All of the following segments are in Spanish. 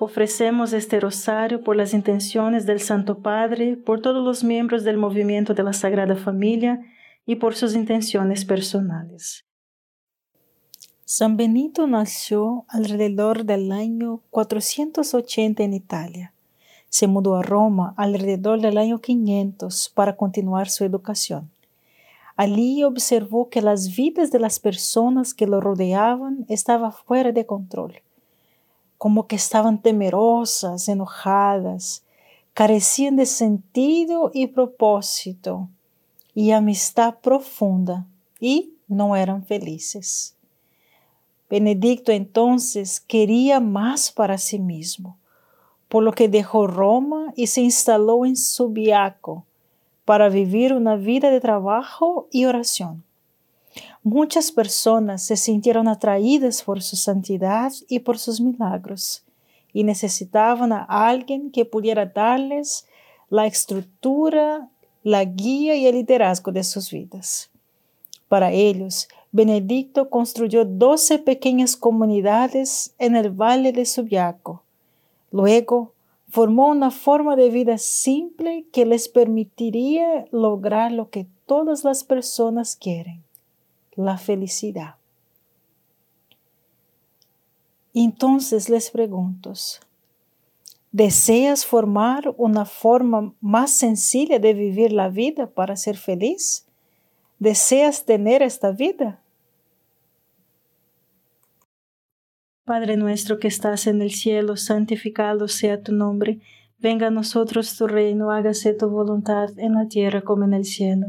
Ofrecemos este rosario por las intenciones del Santo Padre, por todos los miembros del movimiento de la Sagrada Familia y por sus intenciones personales. San Benito nació alrededor del año 480 en Italia. Se mudó a Roma alrededor del año 500 para continuar su educación. Allí observó que las vidas de las personas que lo rodeaban estaban fuera de control como que estaban temerosas, enojadas, carecían de sentido y propósito y amistad profunda y no eran felices. Benedicto entonces quería más para sí mismo, por lo que dejó Roma y se instaló en Subiaco para vivir una vida de trabajo y oración. Muchas personas se sintieron atraídas por su santidad y por sus milagros y necesitaban a alguien que pudiera darles la estructura, la guía y el liderazgo de sus vidas. Para ellos, Benedicto construyó doce pequeñas comunidades en el valle de Subiaco. Luego, formó una forma de vida simple que les permitiría lograr lo que todas las personas quieren la felicidad. Entonces les pregunto, ¿deseas formar una forma más sencilla de vivir la vida para ser feliz? ¿Deseas tener esta vida? Padre nuestro que estás en el cielo, santificado sea tu nombre. Venga a nosotros tu reino, hágase tu voluntad en la tierra como en el cielo.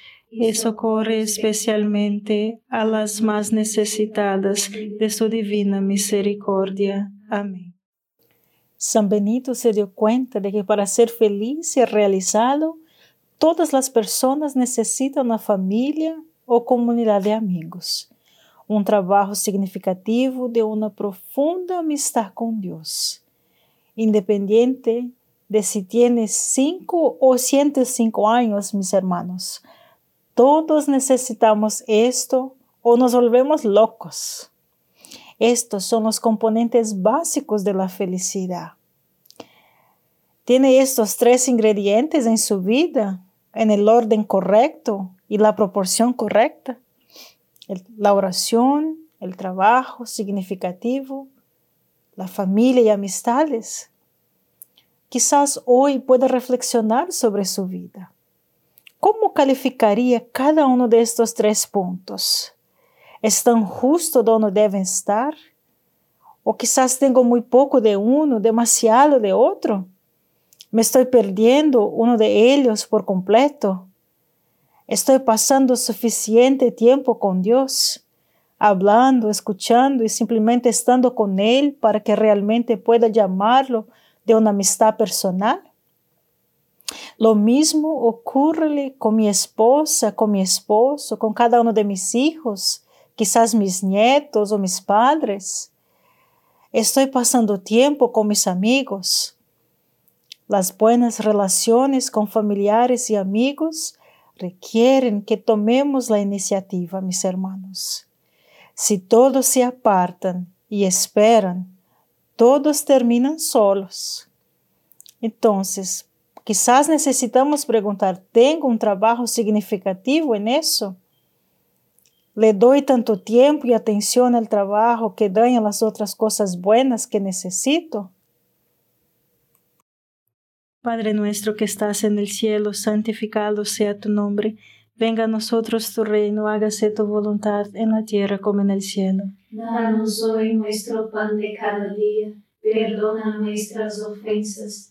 y socorre especialmente a las más necesitadas de su divina misericordia. Amén. San Benito se dio cuenta de que para ser feliz y realizado, todas las personas necesitan una familia o comunidad de amigos, un trabajo significativo de una profunda amistad con Dios, independiente de si tienes 5 o 105 años, mis hermanos. Todos necesitamos esto o nos volvemos locos. Estos son los componentes básicos de la felicidad. Tiene estos tres ingredientes en su vida en el orden correcto y la proporción correcta. la oración, el trabajo significativo, la familia y amistades. Quizás hoy pueda reflexionar sobre su vida. ¿Cómo calificaría cada uno de estos tres puntos? ¿Están justo donde deben estar? ¿O quizás tengo muy poco de uno, demasiado de otro? ¿Me estoy perdiendo uno de ellos por completo? ¿Estoy pasando suficiente tiempo con Dios? Hablando, escuchando y simplemente estando con Él para que realmente pueda llamarlo de una amistad personal? Lo mismo ocurre con mi esposa, con mi esposo, con cada uno de mis hijos quizás mis nietos o mis padres. Estoy pasando tiempo con mis amigos. Las buenas relaciones con familiares y amigos requieren que tomemos la iniciativa, mis hermanos. Si todos se apartan y esperan, todos terminan solos. Entonces, quizás necesitamos preguntar, ¿tengo un trabajo significativo en eso? Le doy tanto tiempo y atención al trabajo que daña las otras cosas buenas que necesito. Padre nuestro que estás en el cielo, santificado sea tu nombre. Venga a nosotros tu reino, hágase tu voluntad en la tierra como en el cielo. Danos hoy nuestro pan de cada día. Perdona nuestras ofensas,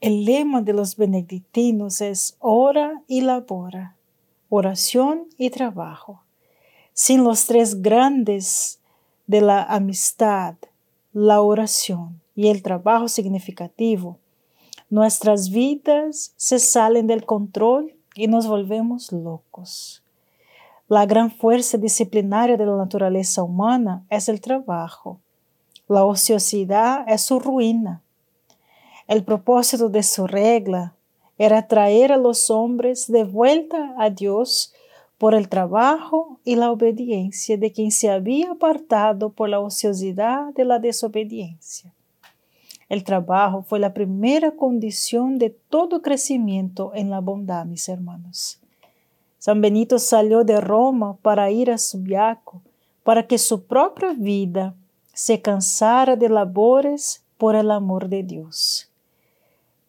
El lema de los benedictinos es ora y labora, oración y trabajo. Sin los tres grandes de la amistad, la oración y el trabajo significativo, nuestras vidas se salen del control y nos volvemos locos. La gran fuerza disciplinaria de la naturaleza humana es el trabajo. La ociosidad es su ruina el propósito de su regla era traer a los hombres de vuelta a Dios por el trabajo y la obediencia de quien se había apartado por la ociosidad de la desobediencia. El trabajo fue la primera condición de todo crecimiento en la bondad, mis hermanos. San Benito salió de Roma para ir a Subiaco, para que su propia vida se cansara de labores por el amor de Dios.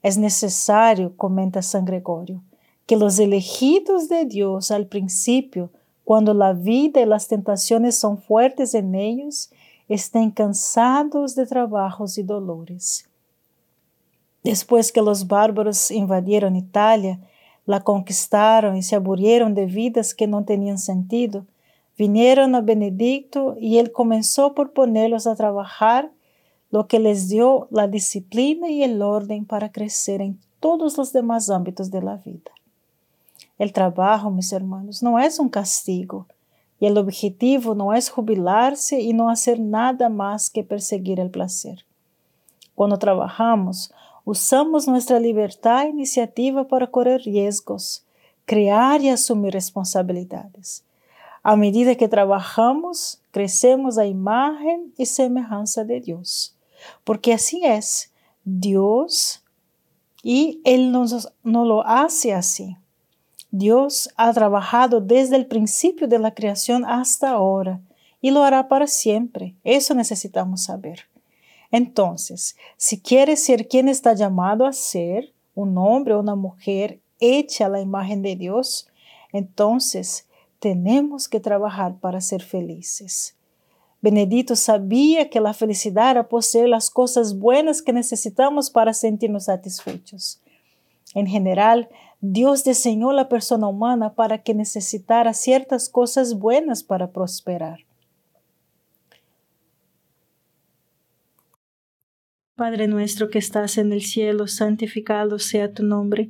Es necesario, comenta San Gregorio, que los elegidos de Dios al principio, cuando la vida y las tentaciones son fuertes en ellos, estén cansados de trabajos y dolores. Después que los bárbaros invadieron Italia, la conquistaron y se aburrieron de vidas que no tenían sentido, vinieron a Benedicto y él comenzó por ponerlos a trabajar lo que les dio la disciplina y el orden para crecer en todos los demás ámbitos de la vida. El trabajo, mis hermanos, no es un castigo y el objetivo no es jubilarse y no hacer nada más que perseguir el placer. Cuando trabajamos, usamos nuestra libertad e iniciativa para correr riesgos, crear y asumir responsabilidades. A medida que trabajamos, crecemos a imagen y semejanza de Dios porque así es Dios y Él no lo hace así. Dios ha trabajado desde el principio de la creación hasta ahora y lo hará para siempre. Eso necesitamos saber. Entonces, si quieres ser quien está llamado a ser, un hombre o una mujer hecha a la imagen de Dios, entonces tenemos que trabajar para ser felices. Benedito sabía que la felicidad era poseer las cosas buenas que necesitamos para sentirnos satisfechos. En general, Dios diseñó la persona humana para que necesitara ciertas cosas buenas para prosperar. Padre nuestro que estás en el cielo, santificado sea tu nombre.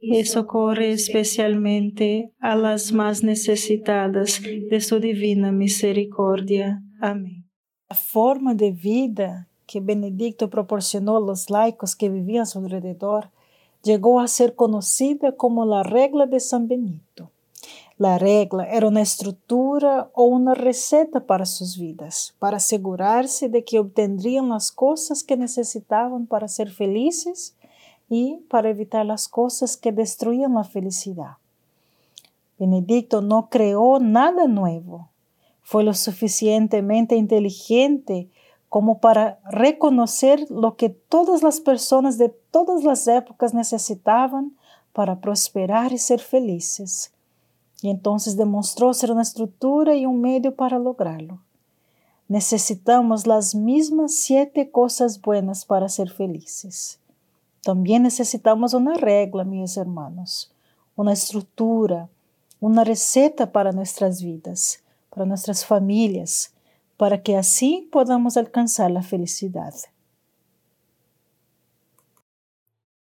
y socorre especialmente a las más necesitadas de su divina misericordia. Amén. La forma de vida que Benedicto proporcionó a los laicos que vivían a su alrededor llegó a ser conocida como la regla de San Benito. La regla era una estructura o una receta para sus vidas, para asegurarse de que obtendrían las cosas que necesitaban para ser felices y para evitar las cosas que destruían la felicidad. Benedicto no creó nada nuevo. Fue lo suficientemente inteligente como para reconocer lo que todas las personas de todas las épocas necesitaban para prosperar y ser felices. Y entonces demostró ser una estructura y un medio para lograrlo. Necesitamos las mismas siete cosas buenas para ser felices. También necesitamos una regla, mis hermanos, una estructura, una receta para nuestras vidas, para nuestras familias, para que así podamos alcanzar la felicidad.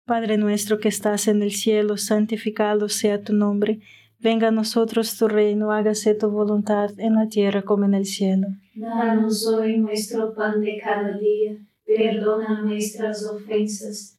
Padre nuestro que estás en el cielo, santificado sea tu nombre. Venga a nosotros tu reino, hágase tu voluntad en la tierra como en el cielo. Danos hoy nuestro pan de cada día, perdona nuestras ofensas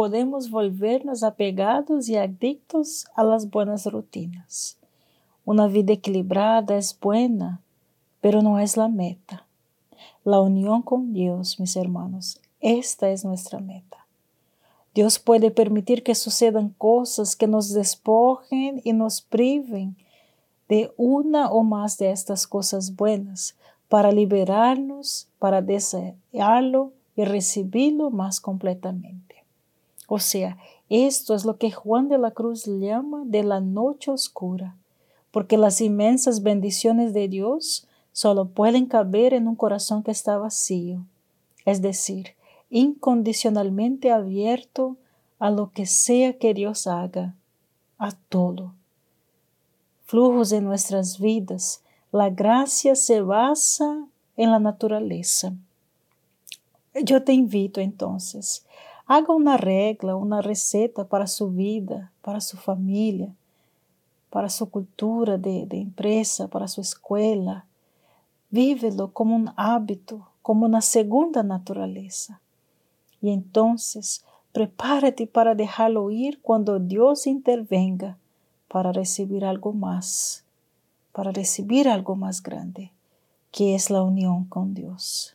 podemos volvernos apegados y adictos a las buenas rutinas. Una vida equilibrada es buena, pero no es la meta. La unión con Dios, mis hermanos, esta es nuestra meta. Dios puede permitir que sucedan cosas que nos despojen y nos priven de una o más de estas cosas buenas para liberarnos, para desearlo y recibirlo más completamente. O sea, esto es lo que Juan de la Cruz llama de la noche oscura, porque las inmensas bendiciones de Dios solo pueden caber en un corazón que está vacío, es decir, incondicionalmente abierto a lo que sea que Dios haga, a todo flujos en nuestras vidas, la gracia se basa en la naturaleza. Yo te invito entonces, haga una regla, una receta para su vida, para su familia, para su cultura de, de empresa, para su escuela. Vívelo como un hábito, como una segunda naturaleza. Y entonces prepárate para dejarlo ir cuando Dios intervenga para recibir algo más, para recibir algo más grande, que es la unión con Dios.